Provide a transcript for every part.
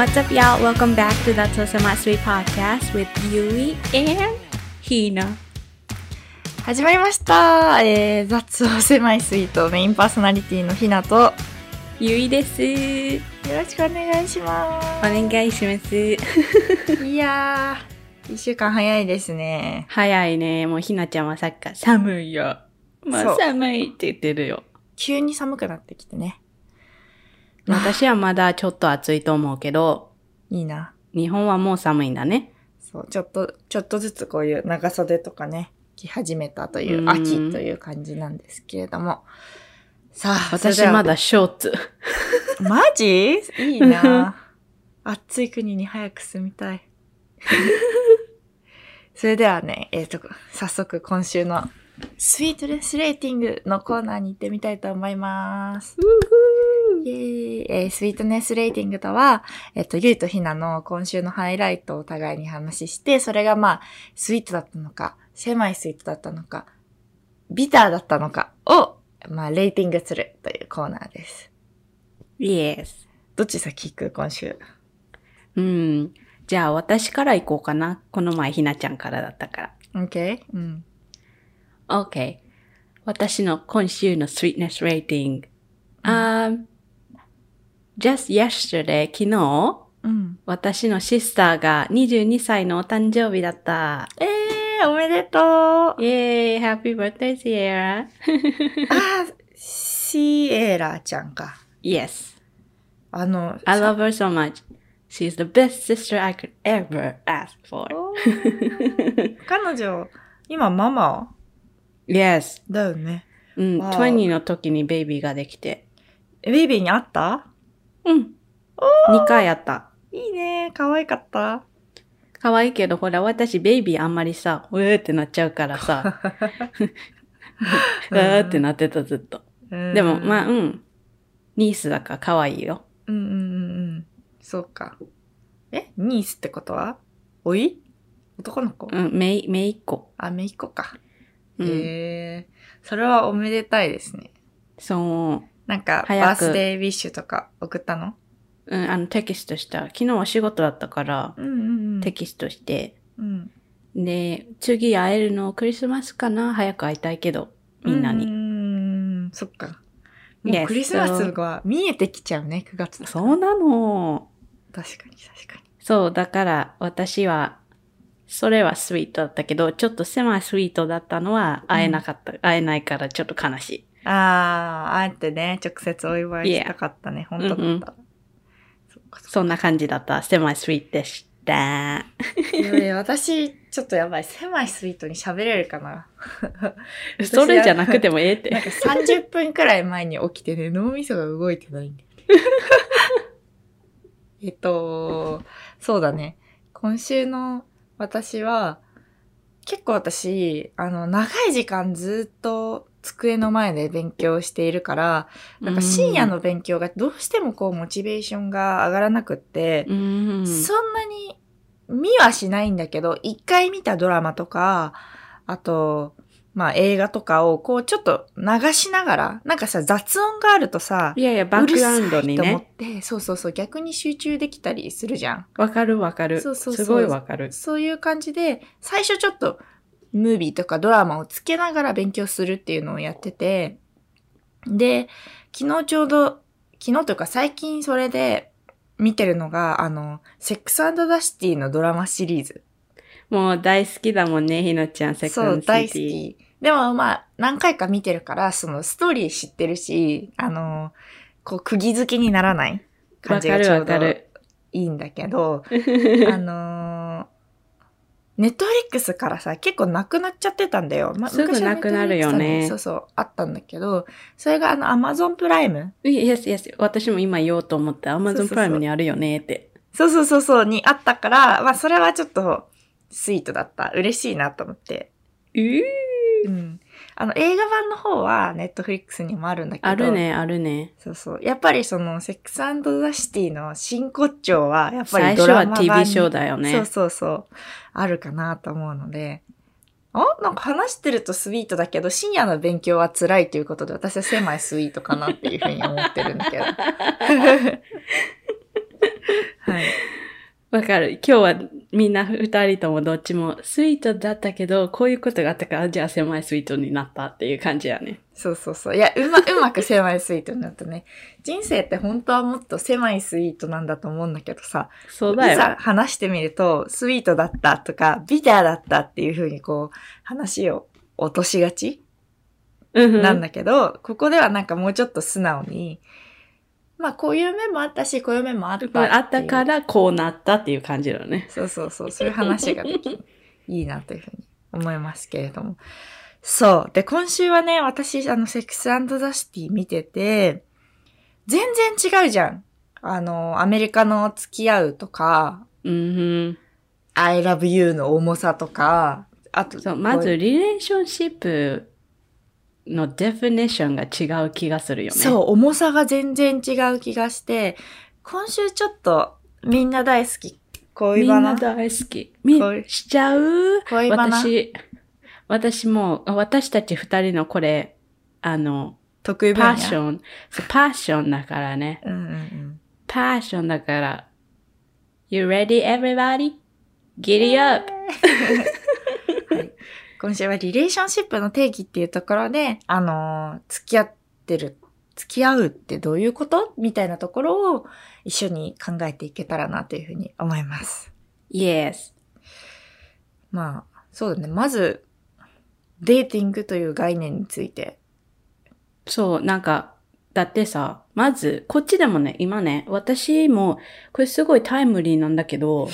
What's up, y'all? Welcome back to Semi Sweet Podcast with Yui and Hina. 始まりました。えー、雑を狭いスイートメインパーソナリティのひなと、よゆいです。ろしくお願いしまお願いします。す。いやー、一週間早いですね。早いね。もうひなちゃんはさっき寒いよ。もそうう寒いって言ってるよ。急に寒くなってきてね。私はまだちょっと暑いと思うけど、いいな。日本はもう寒いんだね。そう、ちょっと、ちょっとずつこういう長袖とかね、着始めたというう、ん秋という感じなんですけれども。さあ、私まだショーツ。マジ？いいな 暑い国に早く住みたい。それではね、えっ、と、早速今週のスイートレスレーティングのコーナーに行ってみたいと思います。イェーイえースイートネスレーティングとは、えっ、と、ゆいとひなの今週のハイライトをお互いに話して、それがまあ、スイートだったのか、狭いスイートだったのか、ビターだったのかを、まあ、レーティングするというコーナーです。Yes. どっち先行く今週？うん。じゃあ私から行こうかな。この前ひなちゃんからだったから。OK? うん。OK。私の今週の sweetness rating。Um, just yesterday, 昨日、うん。私のシスターが22歳のお誕生日だった。えー、おめでとうイェーイ !Happy birthday, Sierra! あ、シエラちゃんか。yes. あの、I love her so much. She's the best sister I could ever ask for. 彼女、今ママ yes. だよね。うん、わあ20の時にベイビーができて。えベイビーに会った？うん。お2回やった。いいね。可愛かった。可愛いけど、ほら、私、ベイビーあんまりさ、うーってなっちゃうからさ、うーってなってた、ずっと。でも、まあ、あ。うん。ニースだから可愛いよ。うんうんうんうん。そうか。え？ニースってことは？おい？男の子、うん、めい、めいっ子。あ、めいっ子か。うん。へえ。それはおめでたいですね。そう。なんか、バースデーウィッシュとか送ったの？うん、あの、テキストした。昨日お仕事だったから、うんうんうん。テキストして。うん。で、次会えるのクリスマスかな？早く会いたいけど、みんなうに。ーん、そっか。もうクリスマスが見えてきちゃうね、9月そうなの。確かに確かに。そう、だから、私は、それはスイートだったけど、ちょっと狭いスイートだったのは会えなかった。会えないからちょっと悲しい。あー、あえてね、直接お祝いしたかったね、本当だったら。うんうんそんな感じだった。狭いスイートでした。か。いやいや私、ちょっとやばい。狭いスイートに喋れるかな それじゃなくてもええって。なんか30分くらい前に起きてね、脳みそが動いてないんだよね。えっと、そうだね。今週の私は、結構私、あの、長い時間ずっと机の前で勉強しているから、なんか深夜の勉強がどうしてもこう、モチベーションが上がらなくって、うん。そんなに見はしないんだけど、一回見たドラマとか、あと、まあ映画とかをこうちょっと流しながら、なんかさ雑音があるとさ、いやいや、バックグラウンドにうるさいと思っね。て、そうそうそう、逆に集中できたりするじゃん。わかるわかる。そうそうそうすごいわかる。そういう感じで、最初ちょっとムービーとかドラマをつけながら勉強するっていうのをやってて、で、昨日ちょうど、昨日というか最近それで見てるのが、あの、セックスダシティのドラマシリーズ。もう大好きだもんね、ひのちゃん、セカンドそう、大好き。でもまあ、何回か見てるから、そのストーリー知ってるし、あの、こう、釘付けにならない感じがちょうどわかる。いいんだけど、あのネットフリックスからさ、結構なくなっちゃってたんだよ。ますぐなくなるよねそうそう、あったんだけど、それがあの、アマゾンプライム yes, yes. 私も今言おうと思って、そうそう Amazon そうプライムにあるよねって。そうそうそうそう、にあったから、まあ、それはちょっと、スイートだった。嬉しいなと思って。うーうん。あの、映画版の方は、ネットフリックスにもあるんだけど。ある。ね、あるね。そうそう。やっぱりその、セックスザ・シティの真骨頂は、やっぱり最初はドラマ版に TV ショーだよね。そうそうそう。あるかなと思うので。あ？なんか話してるとスイートだけど、深夜の勉強は辛いということで、私は狭いスイートかなっていうふうに思ってるんだけど。はい。わかる。今日はみんな二人ともどっちもスイートだったけど、こういうことがあったから、じゃあ狭いスイートになったっていう感じやね。そうそうそう。いや、うま、うまく狭いスイートになったね。人生って本当はもっと狭いスイートなんだと思うんだけどさ、そうだいざよ。話してみると、スイートだったとか、ビターだったっていう風にこう、話を落としがちなんだけど、ここではなんかもうちょっと素直に、まあこういう面もあったし、こういう面もあったっ。あったからこうなったっていう感じだよね。そうそうそう、そういう話ができる。いいなというふうに思いますけれども。そう。で、今週はね、私、あの、セックスザシティ見てて、全然違うじゃん。あの、アメリカの付き合うとか、うんうん。I love you の重さとか、あと、そう、まず、リレーションシップのデフィネーションが違う気がするよね。そう、重さが全然違う気がして、今週ちょっとみんな大好き。恋みんなバナ。大好き。み恋、しちゃう？恋バナ。私、私も、私たち二人のこれ、あの、得意分野。パッション、パッションだからね。うんうんうん。パッションだから。You ready, everybody? Giddy up! はい。今週はリレーションシップの定義っていうところで、あのー付き合ってる、付き合うってどういうことみたいなところを一緒に考えていけたらなというふうに思います。Yes. まあ、そうだね。まず、デーティングという概念について。そう、なんか、だってさ、まず、こっちでもね、今ね、私も、これすごいタイムリーなんだけど、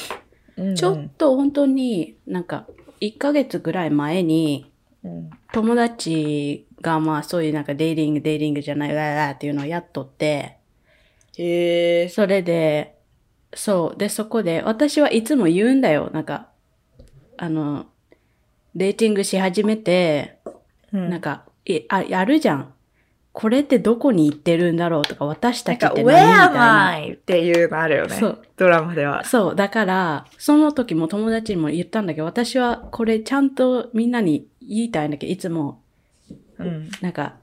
ちょっと本当になんか、1ヶ月ぐらい前に、うん、友達がまあそういうなんかデイリング、デイリングじゃない、わーわーっていうのをやっとって、へえ。それで、そう。で、そこで、私はいつも言うんだよ。なんか、あの、デーティングし始めて、うんなんか、いあ、やるじゃん。これってどこに行ってるんだろうとか、私たちって Where 何みたい am な。I? っていうのあるよね。そう。ドラマでは。そう。だから、その時も友達にも言ったんだけど、私はこれちゃんとみんなに言いたいんだけど、いつも、うん。なんか、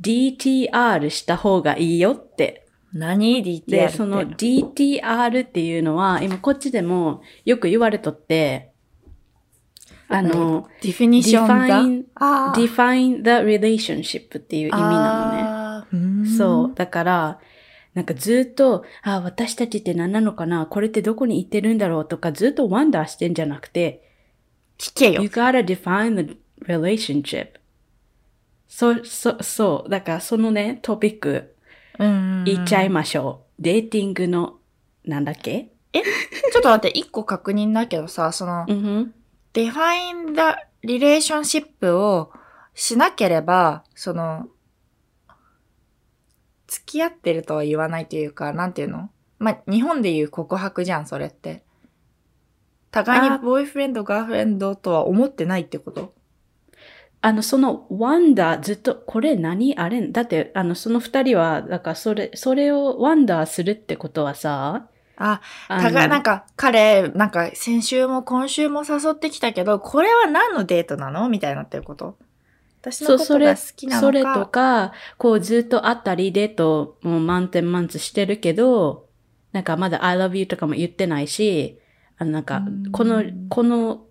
DTR した方がいいよって何 ?DTR って。で、その DTR っていうのは、今こっちでもよく言われとって、あの、ディフィニッションが？define, define the relationship っていう意味なのね。そう。だから、なんかずっと、あ、私たちって何なのかな？これってどこに行ってるんだろう？とかずっとワンダーしてんじゃなくて、聞けよ you。gotta define the relationship. そう、そう、そう。だからそのね、トピックうん言っちゃいましょう。デーティングの、なんだっけ？ちょっと待って、一個確認だけどさ、その、うん。Define the relationship をしなければ、その、付き合ってるとは言わないというか、なんていうの？まあ、日本で言う告白じゃん、それって。互いにあボーイフレンド、ガーフレンドとは思ってないってこと？あの、その、ワンダー、ずっと、これ何？あれ？だって、あの、その二人は、だから、それ、それをワンダーするってことはさ、あ、あの互い、なんか、彼、なんか、先週も今週も誘ってきたけど、これは何のデートなの？みたいになってること？私のことが好きなのか？それとか、こう、ずっと会ったり、デートも満点満ツしてるけど、なんか、まだ I love you とかも言ってないし、あの、なんかうん、この、この、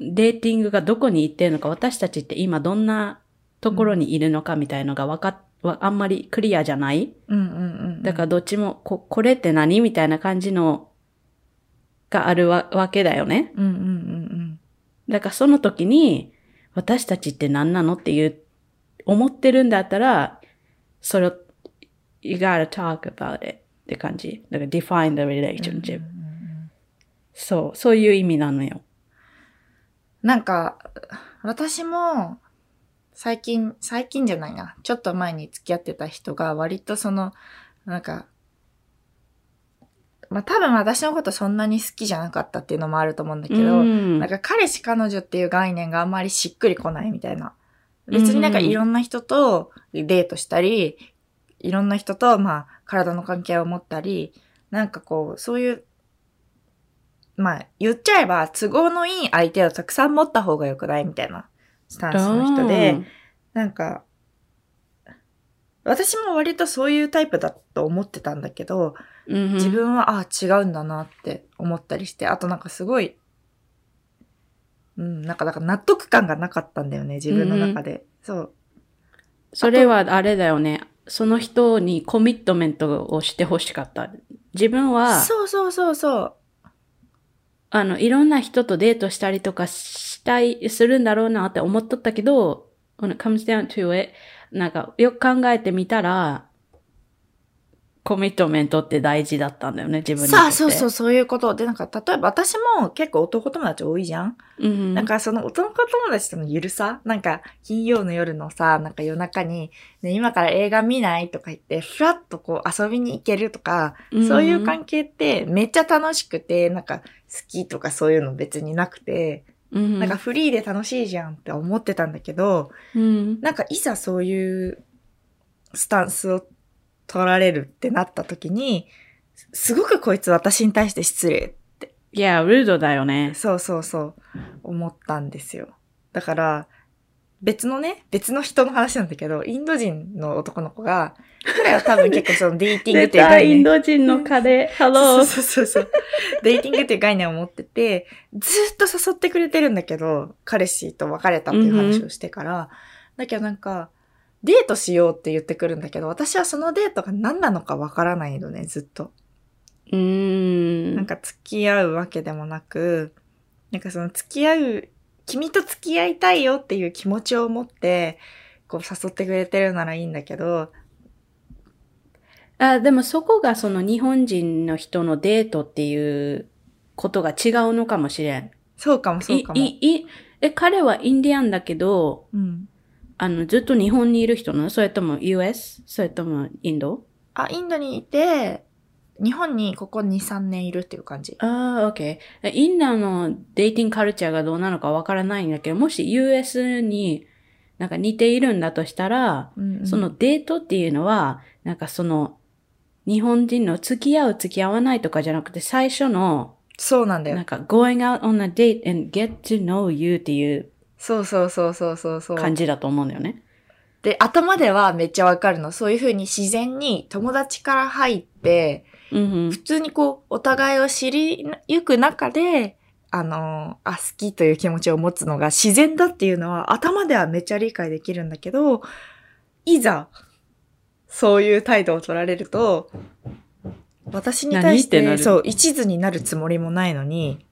デーティングがどこに行ってるのか、私たちって今どんなところにいるのかみたいのがわかっ、わあんまりクリアじゃないうんうんうんうん。だからどっちも、こ、これって何みたいな感じの、があるわわけだよね。うんうんうんだからその時に、私たちって何なのっていう、思ってるんだったら、それを、you gotta talk about it って感じ。だから define the うん。relationship、うんうんうんそう、そういう意味なのよ。なんか、私も、最近、最近じゃないな。ちょっと前に付き合ってた人が割とその、なんか、まあ多分私のことそんなに好きじゃなかったっていうのもあると思うんだけど、うんなんか彼氏彼女っていう概念があんまりしっくりこないみたいな。別になんかいろんな人とデートしたり、いろんな人とまあ体の関係を持ったり、なんかこう、そういう、まあ言っちゃえば都合のいい相手をたくさん持った方が良くないみたいなスタンスの人で、なんか、私も割とそういうタイプだと思ってたんだけど、うん自分は、あ違うんだなって思ったりして、あとなんかすごい、うん、なんか、だから納得感がなかったんだよね、自分の中で。そう。それはあれだよね。その人にコミットメントをしてほしかった。自分は、そうそうそうそう。あの、いろんな人とデートしたりとかしたい、するんだろうなって思っとったけど、when it comes down to it, なんか、よく考えてみたら、コミットメントって大事だったんだよね、自分にとって。さあ、そうそう、そういうこと。で、なんか、例えば私も結構男友達多いじゃん？うん。なんかその男友達とのゆるさ？なんか金曜の夜のさ、なんか夜中に、ね、今から映画見ないとか言って、ふらっとこう遊びに行けるとか、うんそういう関係ってめっちゃ楽しくて、なんか好きとかそういうの別になくて、うん、なんかフリーで楽しいじゃんって思ってたんだけど、うん、なんかいざそういうスタンスを取られるってなった時に、すごくこいつ私に対して失礼いや、ルードだよね。そうそうそう、思ったんですよ。だから、別のね、別の人の話なんだけど、インド人の男の子が、彼は多分結構そのデーティング出っていうた、イン概念。ド人の彼。ハそロー。うそうそうそう。デーティングっていう概念を持ってて、ずっと誘ってくれてるんだけど、彼氏と別れたっていう話をしてから、だけどなんか、デートしようって言ってくるんだけど、私はそのデートが何なのかわからないのね、ずっと。うーん。なんか付き合うわけでもなく、なんかその付き合う、君と付き合いたいよっていう気持ちを持って、こう誘ってくれてるならいいんだけど、あ、でもそこがその日本人の人のデートっていうことが違うのかもしれん。そうかもそうかも。い、い、い、え、彼はインディアンだけど、うん。あの、ずっと日本にいる人なの？それとも US? それともインド？あ、インドにいて、日本にここ2、3年いるっていう感じ。ああ、OK。インドのデーティングカルチャーがどうなのかわからないんだけど、もし US になんか似ているんだとしたら、うんうんそのデートっていうのは、なんかその、日本人の付き合う付き合わないとかじゃなくて、最初の、そうなんだよ。なんか going out on a date and get to know you っていうそうそうそうそうそうそう。感じだと思うんだよね。で、頭ではめっちゃわかるの。そういうふうに自然に友達から入って、うん普通にこう、お互いを知りゆく中で、あの、あ、好きという気持ちを持つのが自然だっていうのは頭ではめっちゃ理解できるんだけど、いざ、そういう態度を取られると、私に対してそう、一途になるつもりもないのに、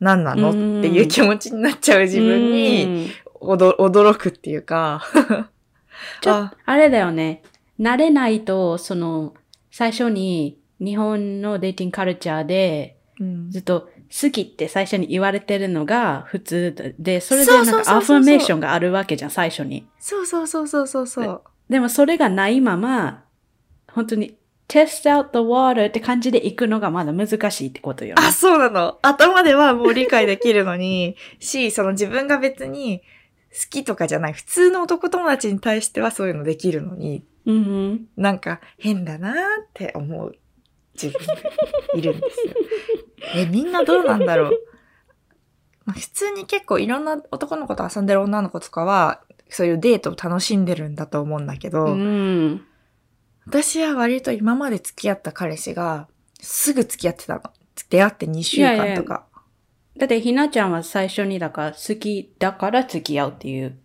何なの？うん。っていう気持ちになっちゃう自分に、驚くっていうか、ちょあ。あれだよね。慣れないと、その、最初に日本のデーティングカルチャーで、うんずっと好きって最初に言われてるのが普通で、それでなんかアファメーションがあるわけじゃん、最初に。そうそうそうそうそうそう。でもそれがないまま、本当に test out the water って感じで行くのがまだ難しいってことよね。あ、そうなの。頭ではもう理解できるのに、し、その自分が別に好きとかじゃない、普通の男友達に対してはそういうのできるのに、うんうん。なんか変だなーって思う自分がいるんですよ。え、みんなどうなんだろう。まあ普通に結構いろんな男の子と遊んでる女の子とかは、そういうデートを楽しんでるんだと思うんだけど、うん。私は割と今まで付き合った彼氏が、すぐ付き合ってたの。出会って2週間とか。いやいやだってひなちゃんは最初にだから好きだから付き合うっていう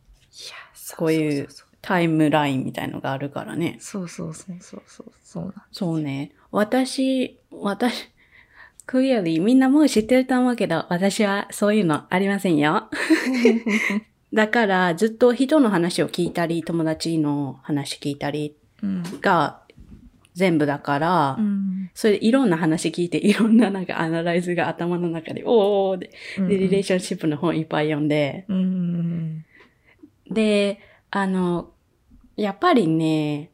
こういうタイムラインみたいのがあるからね。そうそうそうそうそうそうそうね。私、私、クリアリーみんなもう知ってると思うけど、私はそういうのありませんよ。だからずっと人の話を聞いたり、友達の話聞いたりうん。が全部だから、うん。それでいろんな話聞いて、いろんななんかアナライズが頭の中で、おーで、で、リレーションシップの本いっぱい読んで、うん。うん。で、あの、やっぱりね、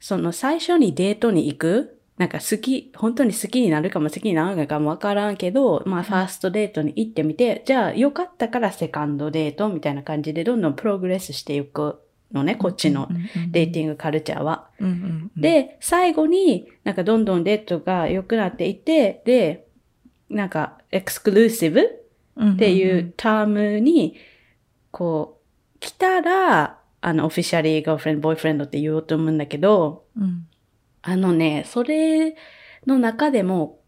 その最初にデートに行くなんか好き、本当に好きになるかも好きにならないかもわからんけど、まあファーストデートに行ってみて、じゃあよかったからセカンドデートみたいな感じでどんどんプログレスしていくのね、こっちのデーティングカルチャーは。うんうんうん、で、最後になんかどんどんデートが良くなっていって、で、なんか exclusive っっていう term に、こう、来たら、あの、 officially、girlfriend、boyfriend って言おうと思うんだけど、うん。あのね、それの中でも、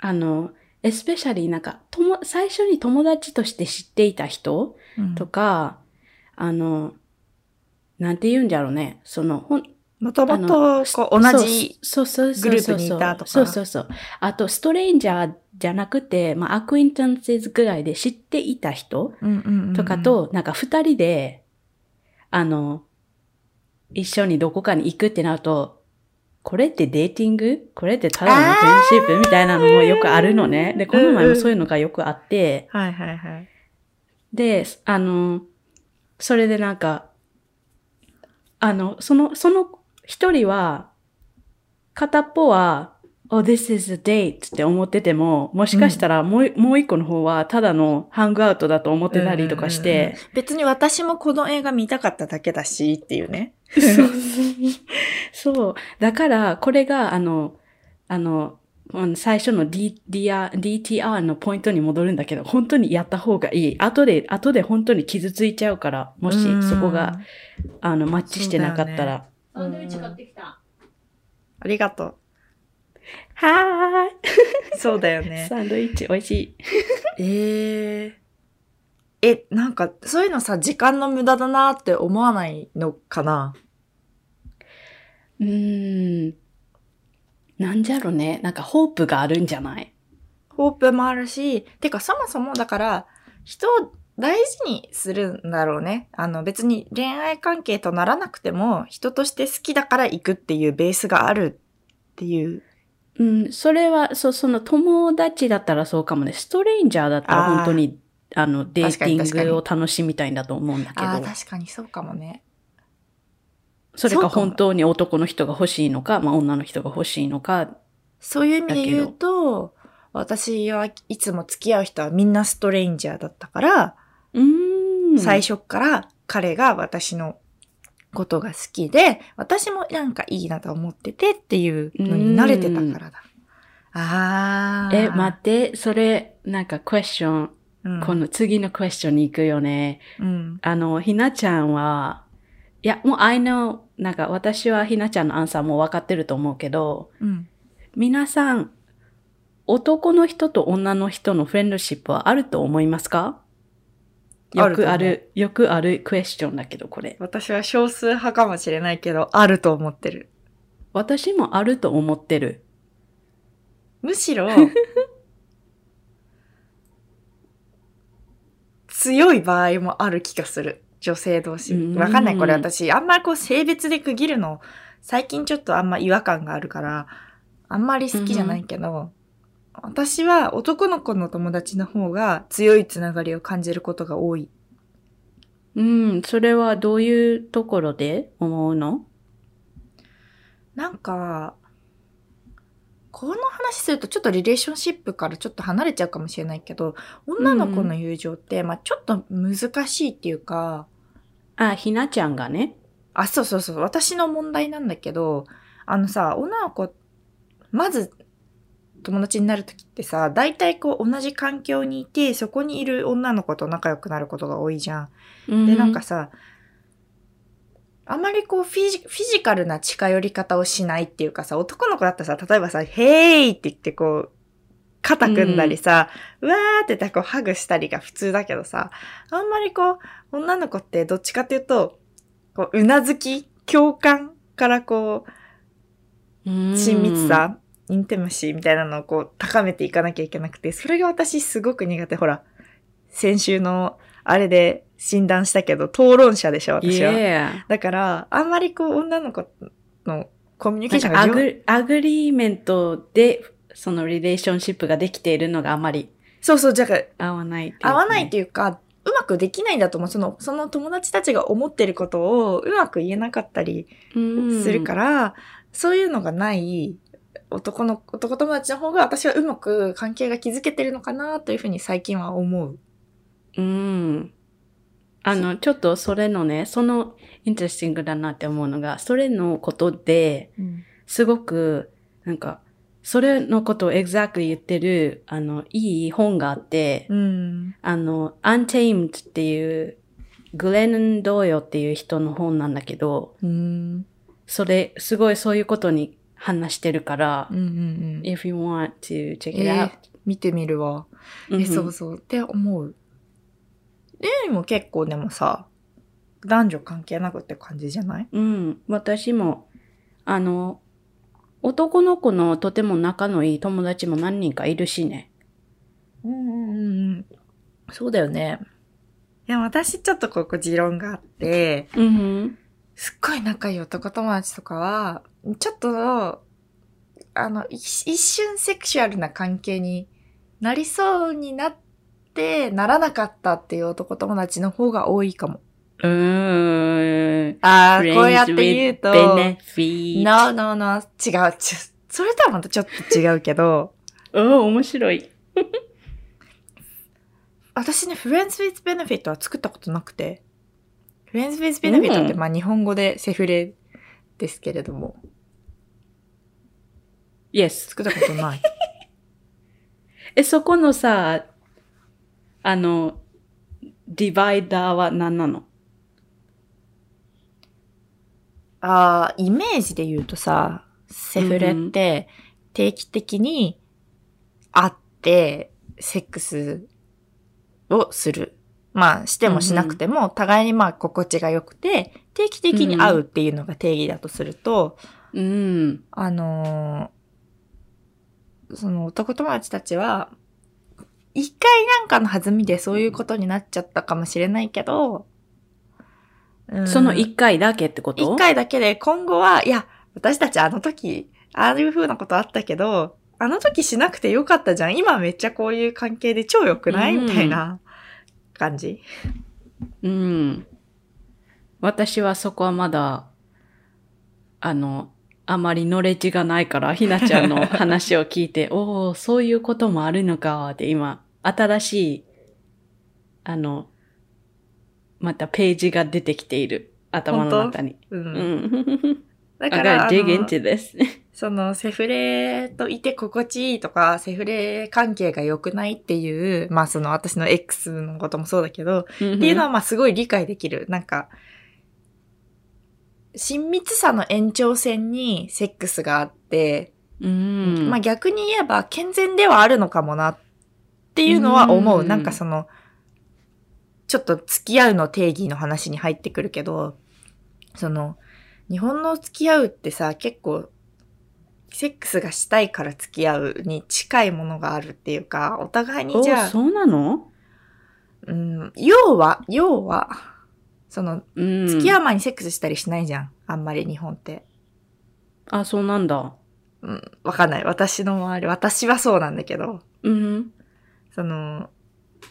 あの、 especially なんか、とも、最初に友達として知っていた人うんとか、あの、なんて言うんだろうね。その、ほん、もともと、こう、同じ、グループにいたとか。そうそうそう。あと、ストレンジャーじゃなくて、まあ、アクインタンスぐらいで知っていた人うんうんうんうん。とか、と、なんか二人で、あの、一緒にどこかに行くってなると、これってデーティング？これってただのフレンドシップ？みたいなのもよくあるのね。で、この前もそういうのがよくあって、はいはいはい。で、あの、それでなんか、あの、その、その一人は、片っぽは、oh, this is a date って思ってても、もしかしたらもう,、もう一個の方は、ただのハングアウトだと思ってたりとかしうんうんうんて、別に私もこの映画見たかっただけだし、っていうね。そう。だから、これが、あの、あの、うん最初の D DR DTR のポイントに戻るんだけど、本当にやった方がいい。後で、後で本当に傷ついちゃうから、もしそこが、あの、マッチしてなかったら。サンドイッチ買ってきた。ありがとはう。そうだよーい。ね。サンドイッチ美味しい。えええ、なんか、そういうのさ、時間の無駄だなって思わないのかな？うーん。なんじゃろね。なんか、ホープがあるんじゃない？ホープもあるし、てかそもそもだから、人を大事にするんだろうね。あの別に恋愛関係とならなくても、人として好きだから行くっていうベースがあるっていう。うん、それは、そう、その友達だったらそうかもね。ストレンジャーだったら本当に、あの、デーティングを楽しみたいんだと思うんだけああ、ど、確かにそうかもね。それか本当に男の人が欲しいのか、まあ女の人が欲しいのか、そういう意味で言うと、私はいつも付き合う人はみんなストレンジャーだったから。最初から彼が私のことが好きで、私もなんかいいなと思っててっていうのに慣れてたからだ。ああ。え、待って、それ、なんかクエスチョン、うんこの次のクエスチョンに行くよね。うん。あの、ひなちゃんは、いや、もう I know, なんか私はひなちゃんのアンサーも分かってると思うけど、うん。皆さん、男の人と女の人のフレンドシップはあると思いますか？よくああるる、よくあるクエスチョンだけど、これ。私は少数派かもしれないけど、あると思ってる。私もあると思ってる。むしろ、強い場合もある気がする。女性同士。うんわかんない。これ私、あんまこう性別で区切るの、最近ちょっとあんま違和感があるから、あんまり好きじゃないけど、私は男の子の友達の方が強いつながりを感じることが多い。うん、それはどういうところで？思うの？なんか、この話するとちょっとリレーションシップからちょっと離れちゃうかもしれないけど、女の子の友情って、まあちょっと難しいっていうか、あ、ひなちゃんがね。あ、そうそうそう、私の問題なんだけど、あのさ、女の子、まず友達になるときってさ、大体こう同じ環境にいて、そこにいる女の子と仲良くなることが多いじゃん。で、なんかさ、あまりこうフィジフィジカルな近寄り方をしないっていうかさ、男の子だったらさ、例えばさ、ヘーイって言ってこう、肩組んだりさ、うわーって言ってこうハグしたりが普通だけどさ、あんまりこう、女の子ってどっちかっていうと、こう、うなずき、共感からこう、うん、親密さ、 intimacy みたいなのをこう高めていかなきゃいけなくて、それが私すごく苦手。ほら、先週のあれで診断したけど、討論者でしょ、私は。Yeah. だから、あんまりこう女の子のコミュニケーションが上グ agreement で、その relationship ができているのがあまりそうそう、じゃあ合わないっていう合わないっていう。か、うまくできないんだと思う。その、その友達たちが思ってることをうまく言えなかったりうんするから、そういうのがない男の、男友達の方が私はうまく関係が築けてるのかなというふうに最近は思う。うん。あの、ちょっとそれのね、その、インテレスティングだなって思うのが、それのことで、すごく、なんか、それのことを exactly 言ってる、あの、いい本があって、うん。あの、Untamed っていうグレン・ドーヨっていう人の本なんだけど、うん。それ、すごいそういうことに話してるから、うんうんうん。if you want to check it え out. ー見てみるわ。え、そうそう。って思う。レイも結構でもさ、男女関係なくって感じじゃない？うん。私も、あの、男の子のとても仲のいい友達も何人かいるしね。うんうんうんうん。そうだよね。いや、私ちょっとここ持論があって、うん。すっごい仲いい男友達とかは、ちょっと、あの、一一瞬セクシュアルな関係になりそうになって、ならなかったっていう男友達の方が多いかも。うーん。ああ、こうやって言うと、no, no, no, 違う。ちそれとはまたちょっと違うけど、うん、面白い。私ね、Friends with Benefit は作ったことなくて、Friends with Benefit ってうんまあ日本語でセフレですけれども、Yes. 作ったことない。え、そこのさ、あの、ディバイダーは何なの？ああ、イメージで言うとさ、セフレって定期的に会ってセックスをする。まあ、してもしなくても、互いにまあ心地が良くて、定期的に会うっていうのが定義だとすると、うん。あのーその男友達たちは、一回なんかの弾みでそういうことになっちゃったかもしれないけど、うん。その一回だけってこと？一回だけで今後は、いや、私たちあの時、ああいう風なことあったけど、あの時しなくてよかったじゃん。今めっちゃこういう関係で超良くない？うん。みたいな感じ？うん。私はそこはまだ、あの、あまりノレッジがないから、ひなちゃんの話を聞いて、おお、そういうこともあるのか、って今、新しい、あの、またページが出てきている。頭の中に。う。うんん。だから. そのセフレといて心地いいとか、セフレ関係が良くないっていう、まあその私の X のこともそうだけど、ってっていうのはまあすごい理解できる。なんか、親密さの延長線にセックスがあって、うん。まあ逆に言えば健全ではあるのかもなっていうのは思う。うんなんかその、ちょっと付き合うの定義の話に入ってくるけど、その、日本の付き合うってさ、結構、セックスがしたいから付き合うに近いものがあるっていうか、お互いにおじゃあ、そうなの？うん、要は、要は、その、うん。付き合う前にセックスしたりしないじゃん。あんまり日本って。あ、そうなんだ。うん、わかんない。私の周り、私はそうなんだけど、うん。その、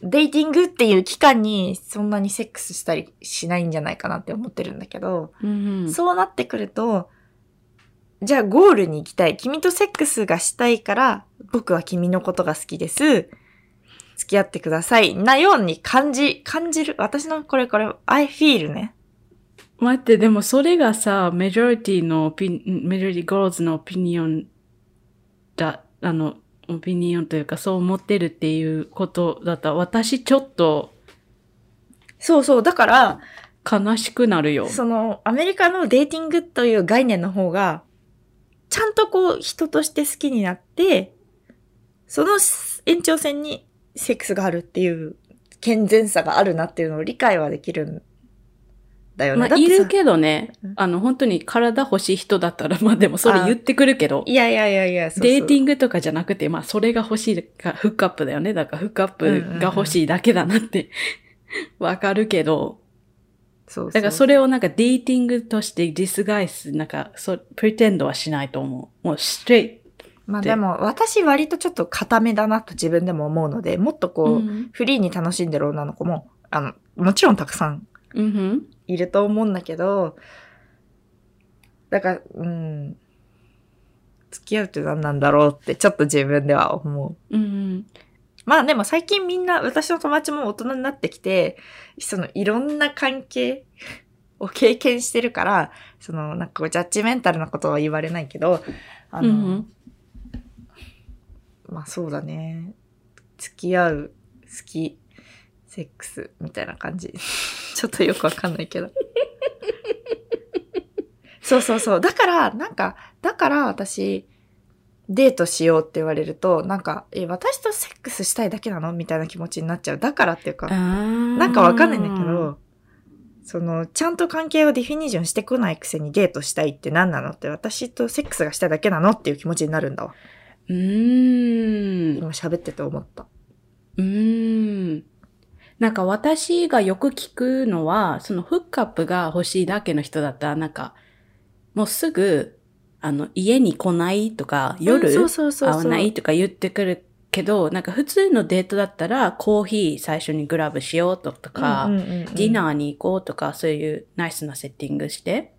デイティングっていう期間にそんなにセックスしたりしないんじゃないかなって思ってるんだけど、うん。そうなってくると、じゃあゴールに行きたい。君とセックスがしたいから、僕は君のことが好きです。付き合ってください。なように感じ、感じる。私のこれこれ、I feel ね。待って、でもそれがさ、 majority の opini、majority girls の opinion だ、あの、 opinion というかそう思ってるっていうことだったら、私ちょっとそうそう。だから、悲しくなるよ。その、アメリカの dating という概念の方が、ちゃんとこう、人として好きになって、その延長線にセックスがあるっていう健全さがあるなっていうのを理解はできるんだよね。まあ、いるけどねうん、あの、本当に体欲しい人だったら、まあでもそれ言ってくるけど、いやいやいやいや、そうそうデーティングとかじゃなくて、まあそれが欲しいか、フックアップだよね。だからフックアップが欲しいだけだなって、わかるけど、そうそうだからそれをなんかデーティングとしてディスガイス、なんか、そう、プリテンドはしないと思う。もうストレーでまあでも、私割とちょっと固めだなと自分でも思うので、もっとこう、うんフリーに楽しんでる女の子も、あの、もちろんたくさん。いると思うんだけど、だから、うん、付き合うって何なんだろうってちょっと自分では思う。うんうん。まあでも最近みんな、私の友達も大人になってきて、そのいろんな関係を経験してるから、そのなんかジャッジメンタルなことは言われないけど、あの、うんうんまあそうだね。付き合う、好き、セックスみたいな感じ。ちちょっとよくわかんないけど。そうそうそう。だから、なんか、だから私、デートしようって言われると、なんか、え、私とセックスしたいだけなの？みたいな気持ちになっちゃう。だからっていうか、ななんかわかんないんだけど、その、ちゃんと関係をディフィニッションしてこないくせにデートしたいって何なの？って、私とセックスがしたいだけなの？っていう気持ちになるんだわ。うーん。今喋ってて思った。うーん。なんか私がよく聞くのは、そのフックアップが欲しいだけの人だったら、なんか、もうすぐ、あの、家に来ないとか、夜会わないとか言ってくるけど、なんか普通のデートだったら、コーヒー最初にグラブしようとか、うんうんうんうんディナーに行こうとか、そういうナイスなセッティングして。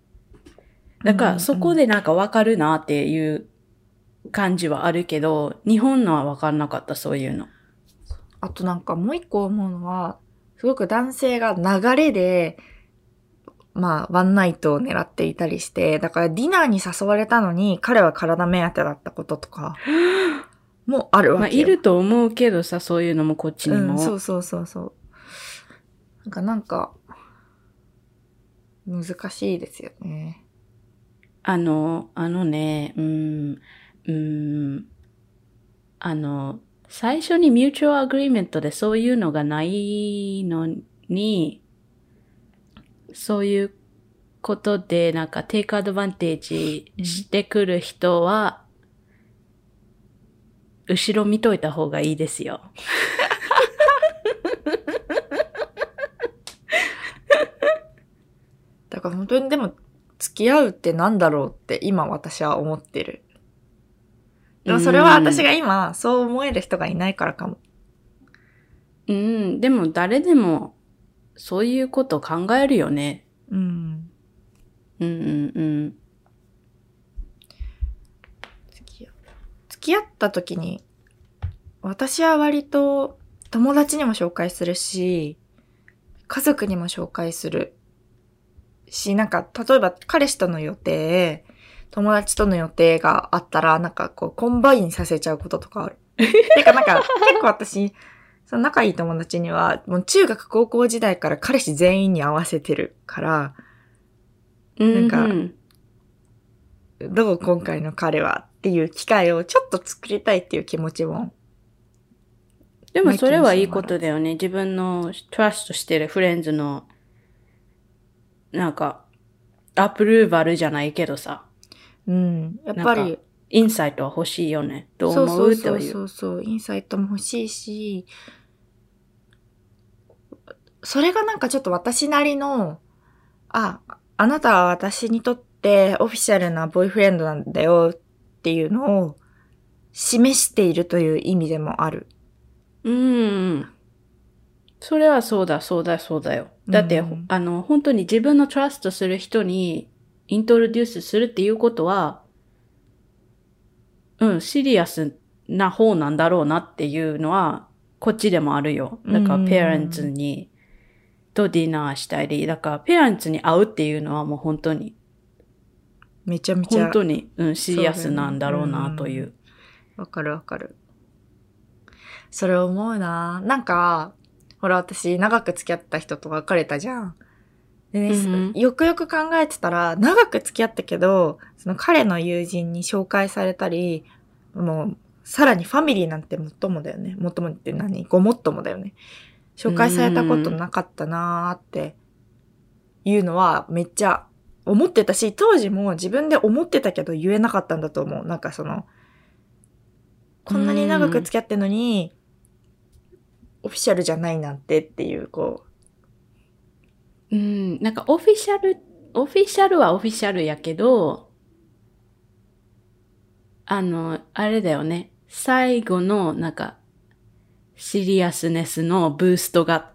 だからそこでなんかわかるなっていう感じはあるけど、日本のはわかんなかった、そういうの。あとなんかもう一個思うのは、すごく男性が流れで、まあ、ワンナイトを狙っていたりして、だからディナーに誘われたのに、彼は体目当てだったこととか、もあるわまあ。いると思うけどさ、そういうのもこっちにも。うん、そうそうそうそう。なんか、なんか、難しいですよね。あの、あのね、うん、うん、あの、最初に mutual agreement でそういうのがないのに、そういうことでなんか take advantage してくる人は、後ろ見といた方がいいですよ。だから本当にでも、付き合うってなんだろうって今私は思ってる。でもそれは私が今そう思える人がいないからかも。うん、でも誰でもそういうこと考えるよね。うん。うんうんうん。付き合う付き合った時に、私は割と友達にも紹介するし、家族にも紹介するし、なんか、例えば彼氏との予定、友達との予定があったら、なんかこう、 combine させちゃうこととかある。てかなんか、結構私、その仲いい友達には、もう中学高校時代から彼氏全員に合わせてるから、なんかうんどう今回の彼はっていう機会をちょっと作りたいっていう気持ちも。でもそれはいいことだよね。自分のトラストしてるフレンズの、なんか、アプルーバルじゃないけどさ、うん。やっぱりインサイトは欲しいよね。どう思そううそうっていう。そうそう、インサイトも欲しいし、それがなんかちょっと私なりの、あ、あなたは私にとってオフィシャルなボーイフレンドなんだよっていうのを示しているという意味でもある。うん。それはそうだ、そうだ、そうだよ。だって、うんあの、本当に自分のトラストする人にイントロデュースするっていうことは、うん、シリアスな方なんだろうなっていうのは、こっちでもあるよ。だから、うんペアレンツに、とディナーしたり、だから、ペアレンツに会うっていうのはもう本当に、めちゃめちゃ。本当に、うん、シリアスなんだろうなという。わかるわかる。それ思うななんか、ほら私長く付き合った人と別れたじゃん。でね、うんうんよくよく考えてたら、長く付き合ったけど、その彼の友人に紹介されたり、もう、さらにファミリーなんて最もだよね。最もって何？ごもっともだよね。紹介されたことなかったなーっていうのはめっちゃ思ってたし、当時も自分で思ってたけど言えなかったんだと思う。なんかその、こんなに長く付き合ってんのに、オフィシャルじゃないなんてっていう、こうん、なんかオフィシャル、オフィシャルはオフィシャルやけど、あの、あれだよね。最後の、なんか、シリアスネスのブーストが、